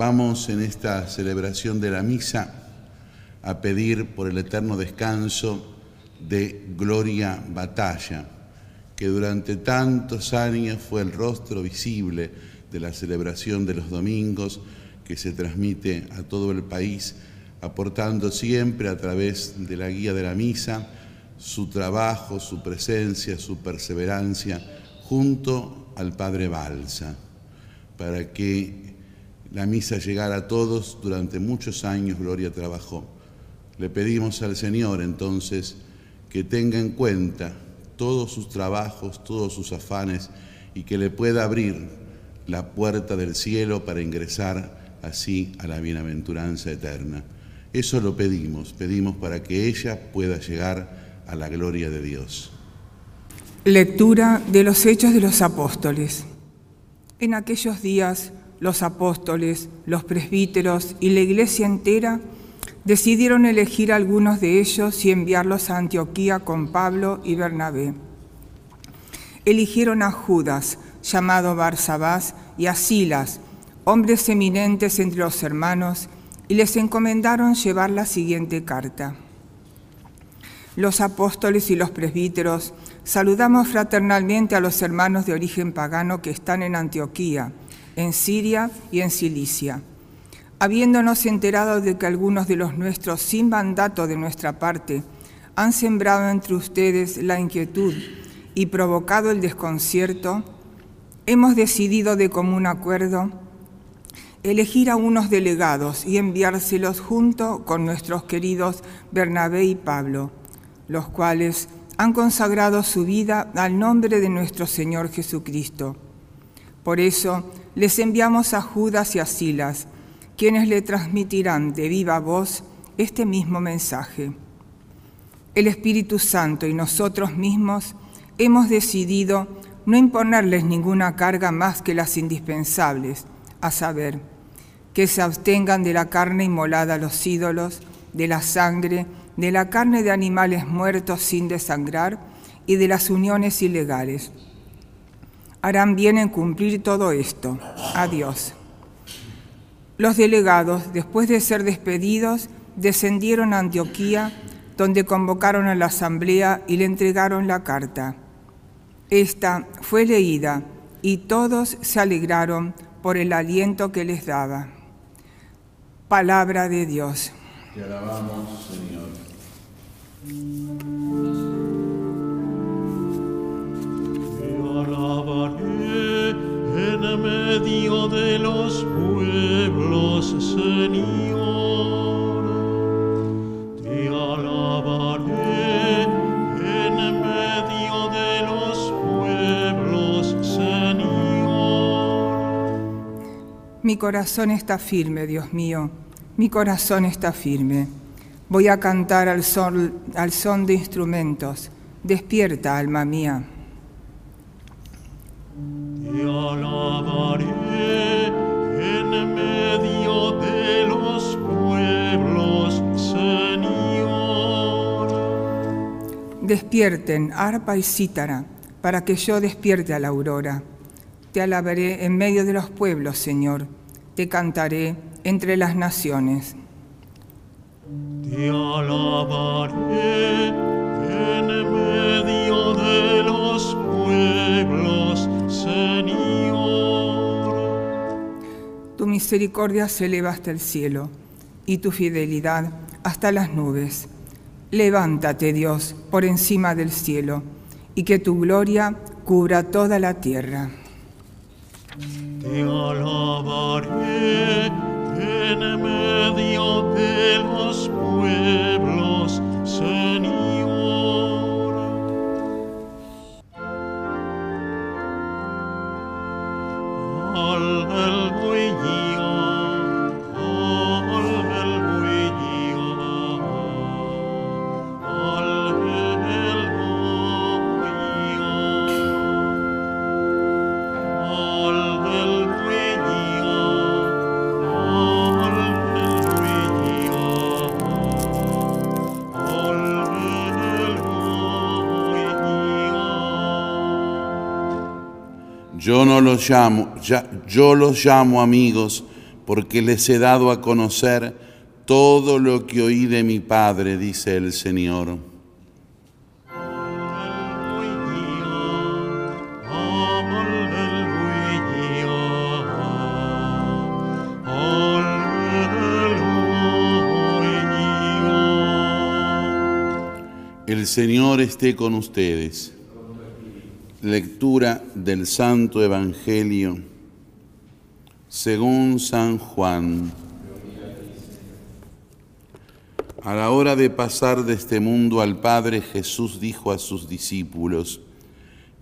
Vamos en esta celebración de la misa a pedir por el eterno descanso de Gloria Batalla, que durante tantos años fue el rostro visible de la celebración de los domingos que se transmite a todo el país, aportando siempre a través de la guía de la misa su trabajo, su presencia, su perseverancia junto al Padre Balsa, para que la misa llegara a todos durante muchos años, Gloria trabajó. Le pedimos al Señor entonces que tenga en cuenta todos sus trabajos, todos sus afanes y que le pueda abrir la puerta del cielo para ingresar así a la bienaventuranza eterna. Eso lo pedimos, pedimos para que ella pueda llegar a la gloria de Dios. Lectura de los Hechos de los Apóstoles. En aquellos días los apóstoles, los presbíteros y la iglesia entera decidieron elegir algunos de ellos y enviarlos a Antioquía con Pablo y Bernabé. Eligieron a Judas, llamado Barsabás, y a Silas, hombres eminentes entre los hermanos, y les encomendaron llevar la siguiente carta. Los apóstoles y los presbíteros saludamos fraternalmente a los hermanos de origen pagano que están en Antioquía, en Siria y en Cilicia habiéndonos enterado de que algunos de los nuestros, sin mandato de nuestra parte, han sembrado entre ustedes la inquietud y provocado el desconcierto, hemos decidido de común acuerdo elegir a unos delegados y enviárselos junto con nuestros queridos Bernabé y Pablo, los cuales han consagrado su vida al nombre de nuestro Señor Jesucristo. Por eso les enviamos a Judas y a Silas, quienes le transmitirán de viva voz este mismo mensaje. El Espíritu Santo y nosotros mismos hemos decidido no imponerles ninguna carga más que las indispensables, a saber, que se abstengan de la carne inmolada a los ídolos, de la sangre, de la carne de animales muertos sin desangrar y de las uniones ilegales. Harán bien en cumplir todo esto. Adiós. Los delegados, después de ser despedidos, descendieron a Antioquía, donde convocaron a la asamblea y le entregaron la carta. Esta fue leída y todos se alegraron por el aliento que les daba. Palabra de Dios. Te alabamos, Señor. Alabaré en medio de los pueblos, Señor. Te alabaré en medio de los pueblos, Señor. Mi corazón está firme, Dios mío, mi corazón está firme. Voy a cantar al al son de instrumentos. Despierta, alma mía. Despierten, arpa y cítara, para que yo despierte a la aurora. Te alabaré en medio de los pueblos, Señor. Te cantaré entre las naciones. Te alabaré en medio misericordia se eleva hasta el cielo y tu fidelidad hasta las nubes. Levántate, Dios, por encima del cielo, y que tu gloria cubra toda la tierra. Te alabaré en medio de los pueblos, Yo no los llamo, yo los llamo amigos porque les he dado a conocer todo lo que oí de mi Padre, dice el Señor. El Señor esté con ustedes. Lectura del Santo Evangelio según San Juan. A la hora de pasar de este mundo al Padre, Jesús dijo a sus discípulos,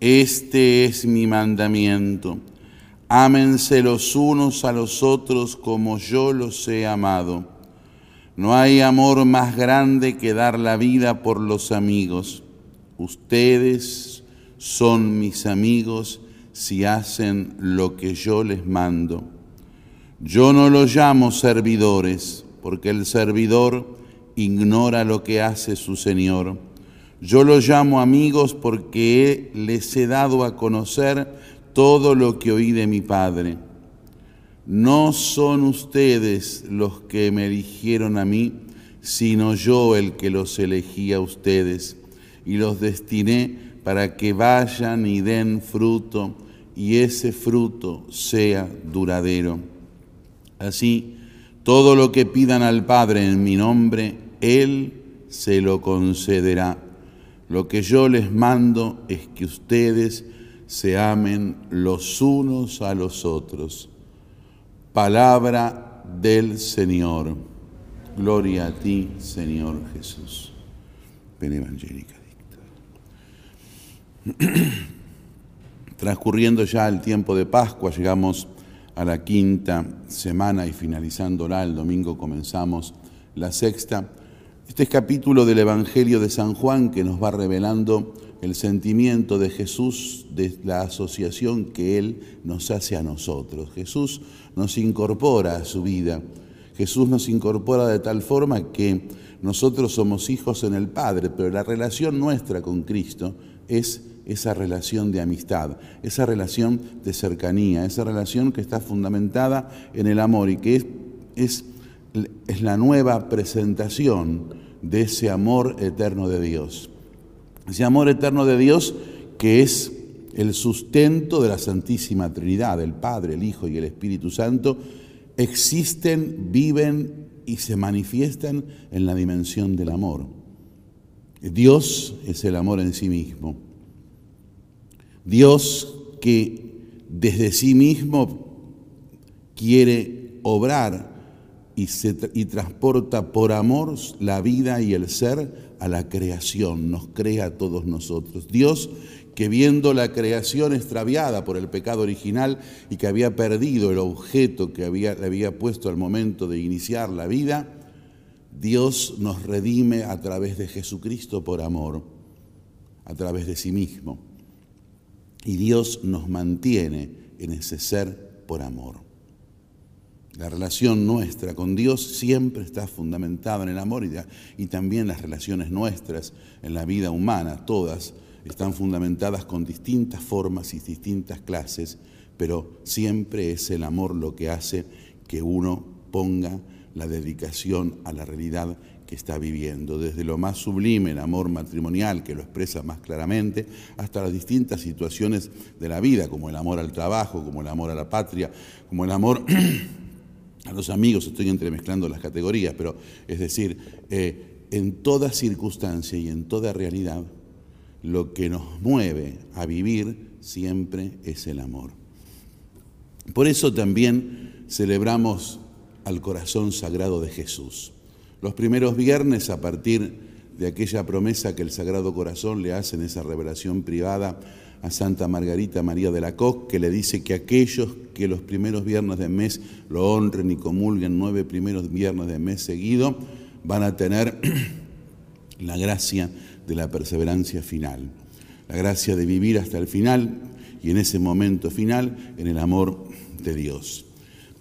Este es mi mandamiento, ámense los unos a los otros como yo los he amado. No hay amor más grande que dar la vida por los amigos. Ustedes son mis amigos si hacen lo que yo les mando. Yo no los llamo servidores, porque el servidor ignora lo que hace su Señor. Yo los llamo amigos porque les he dado a conocer todo lo que oí de mi Padre. No son ustedes los que me eligieron a mí, sino yo el que los elegí a ustedes y los destiné para que vayan y den fruto y ese fruto sea duradero. Así, todo lo que pidan al Padre en mi nombre, Él se lo concederá. Lo que yo les mando es que ustedes se amen los unos a los otros. Palabra del Señor. Gloria a ti, Señor Jesús. Ven. Transcurriendo ya el tiempo de Pascua, llegamos a la quinta semana y finalizándola, el domingo comenzamos la sexta. Este es capítulo del Evangelio de San Juan que nos va revelando el sentimiento de Jesús, de la asociación que Él nos hace a nosotros. Jesús nos incorpora a su vida. Jesús nos incorpora de tal forma que nosotros somos hijos en el Padre, pero la relación nuestra con Cristo es esa relación de amistad, esa relación de cercanía, esa relación que está fundamentada en el amor y que es, es, es la nueva presentación de ese amor eterno de Dios. Ese amor eterno de Dios que es el sustento de la Santísima Trinidad, el Padre, el Hijo y el Espíritu Santo, existen, viven y se manifiestan en la dimensión del amor. Dios es el amor en sí mismo. Dios que desde sí mismo quiere obrar y, transporta por amor la vida y el ser a la creación, nos crea a todos nosotros. Dios que viendo la creación extraviada por el pecado original y que había perdido el objeto que había, le había puesto al momento de iniciar la vida, Dios nos redime a través de Jesucristo por amor, a través de sí mismo. Y Dios nos mantiene en ese ser por amor. La relación nuestra con Dios siempre está fundamentada en el amor y, también las relaciones nuestras en la vida humana, todas están fundamentadas con distintas formas y distintas clases, pero siempre es el amor lo que hace que uno ponga la dedicación a la realidad está viviendo, desde lo más sublime, el amor matrimonial, que lo expresa más claramente, hasta las distintas situaciones de la vida, como el amor al trabajo, como el amor a la patria, como el amor a los amigos, estoy entremezclando las categorías, pero es decir, eh, en toda circunstancia y en toda realidad, lo que nos mueve a vivir siempre es el amor. Por eso también celebramos al corazón sagrado de Jesús. Los primeros viernes, a partir de aquella promesa que el Sagrado Corazón le hace en esa revelación privada a Santa Margarita María de la Coque, que le dice que aquellos que los primeros viernes de mes lo honren y comulguen nueve primeros viernes de mes seguido, van a tener la gracia de la perseverancia final, la gracia de vivir hasta el final y en ese momento final en el amor de Dios.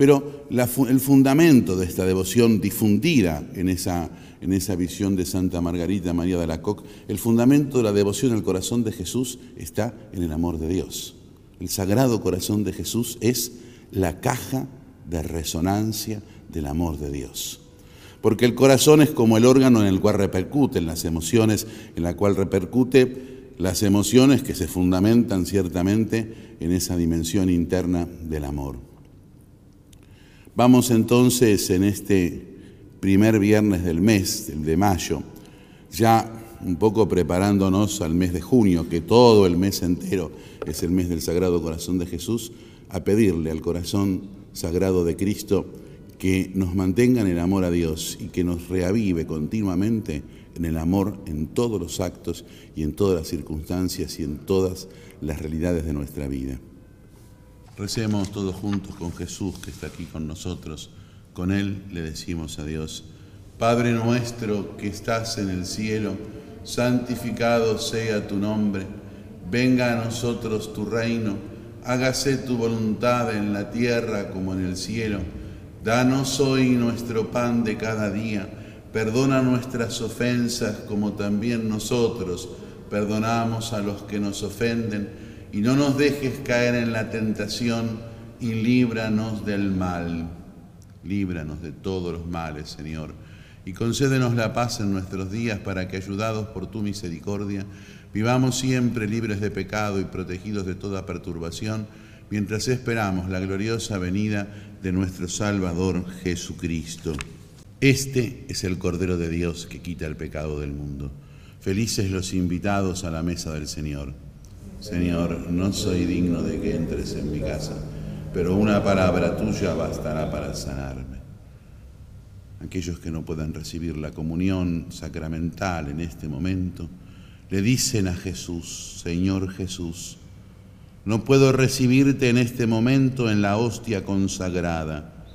Pero el fundamento de esta devoción difundida en esa, en esa visión de Santa Margarita María de la Coque, el fundamento de la devoción al corazón de Jesús está en el amor de Dios. El sagrado corazón de Jesús es la caja de resonancia del amor de Dios. Porque el corazón es como el órgano en el cual repercuten las emociones, en la cual repercute las emociones que se fundamentan ciertamente en esa dimensión interna del amor. Vamos entonces en este primer viernes del mes, el de mayo, ya un poco preparándonos al mes de junio, que todo el mes entero es el mes del Sagrado Corazón de Jesús, a pedirle al corazón sagrado de Cristo que nos mantenga en el amor a Dios y que nos reavive continuamente en el amor en todos los actos y en todas las circunstancias y en todas las realidades de nuestra vida. Recemos todos juntos con Jesús que está aquí con nosotros. Con Él le decimos a Dios, Padre nuestro que estás en el cielo, santificado sea tu nombre, venga a nosotros tu reino, hágase tu voluntad en la tierra como en el cielo. Danos hoy nuestro pan de cada día, perdona nuestras ofensas como también nosotros perdonamos a los que nos ofenden, y no nos dejes caer en la tentación, y líbranos del mal. Líbranos de todos los males, Señor y concédenos la paz en nuestros días para que, ayudados por tu misericordia, vivamos siempre libres de pecado y protegidos de toda perturbación, mientras esperamos la gloriosa venida de nuestro Salvador Jesucristo. Este es el Cordero de Dios que quita el pecado del mundo. Felices los invitados a la mesa del Señor. Señor, no soy digno de que entres en mi casa, pero una palabra tuya bastará para sanarme aquellos que no puedan recibir la comunión sacramental en este momento, le dicen a Jesús, Señor Jesús, no puedo recibirte en este momento en la hostia consagrada,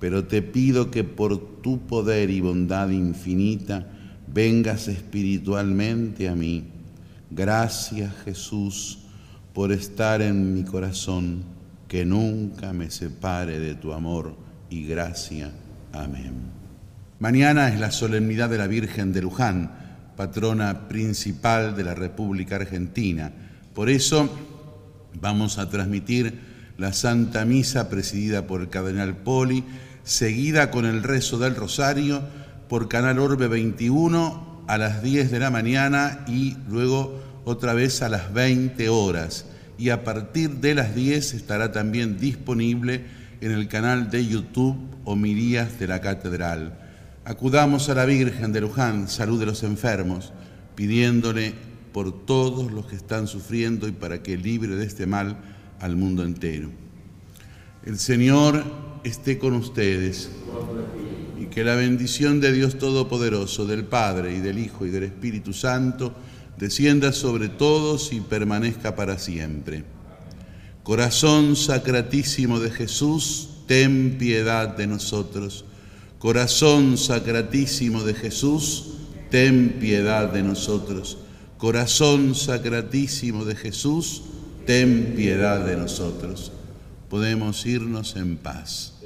pero te pido que por tu poder y bondad infinita vengas espiritualmente a mí. Gracias Jesús por estar en mi corazón, que nunca me separe de tu amor y gracia. Amén. Mañana es la solemnidad de la Virgen de Luján, patrona principal de la República Argentina. Por eso vamos a transmitir la Santa Misa presidida por el Cardenal Poli, seguida con el rezo del Rosario por Canal Orbe 21 a las 10 de la mañana y luego otra vez a las 20 horas. Y a partir de las 10 estará también disponible en el canal de YouTube Homilías de la Catedral. Acudamos a la Virgen de Luján, salud de los enfermos, pidiéndole por todos los que están sufriendo y para que libre de este mal al mundo entero. El Señor esté con ustedes que la bendición de Dios Todopoderoso, del Padre y del Hijo y del Espíritu Santo, descienda sobre todos y permanezca para siempre. Corazón sacratísimo de Jesús, ten piedad de nosotros Corazón sacratísimo de Jesús, ten piedad de nosotros. Corazón sacratísimo de Jesús, ten piedad de nosotros. Podemos irnos en paz.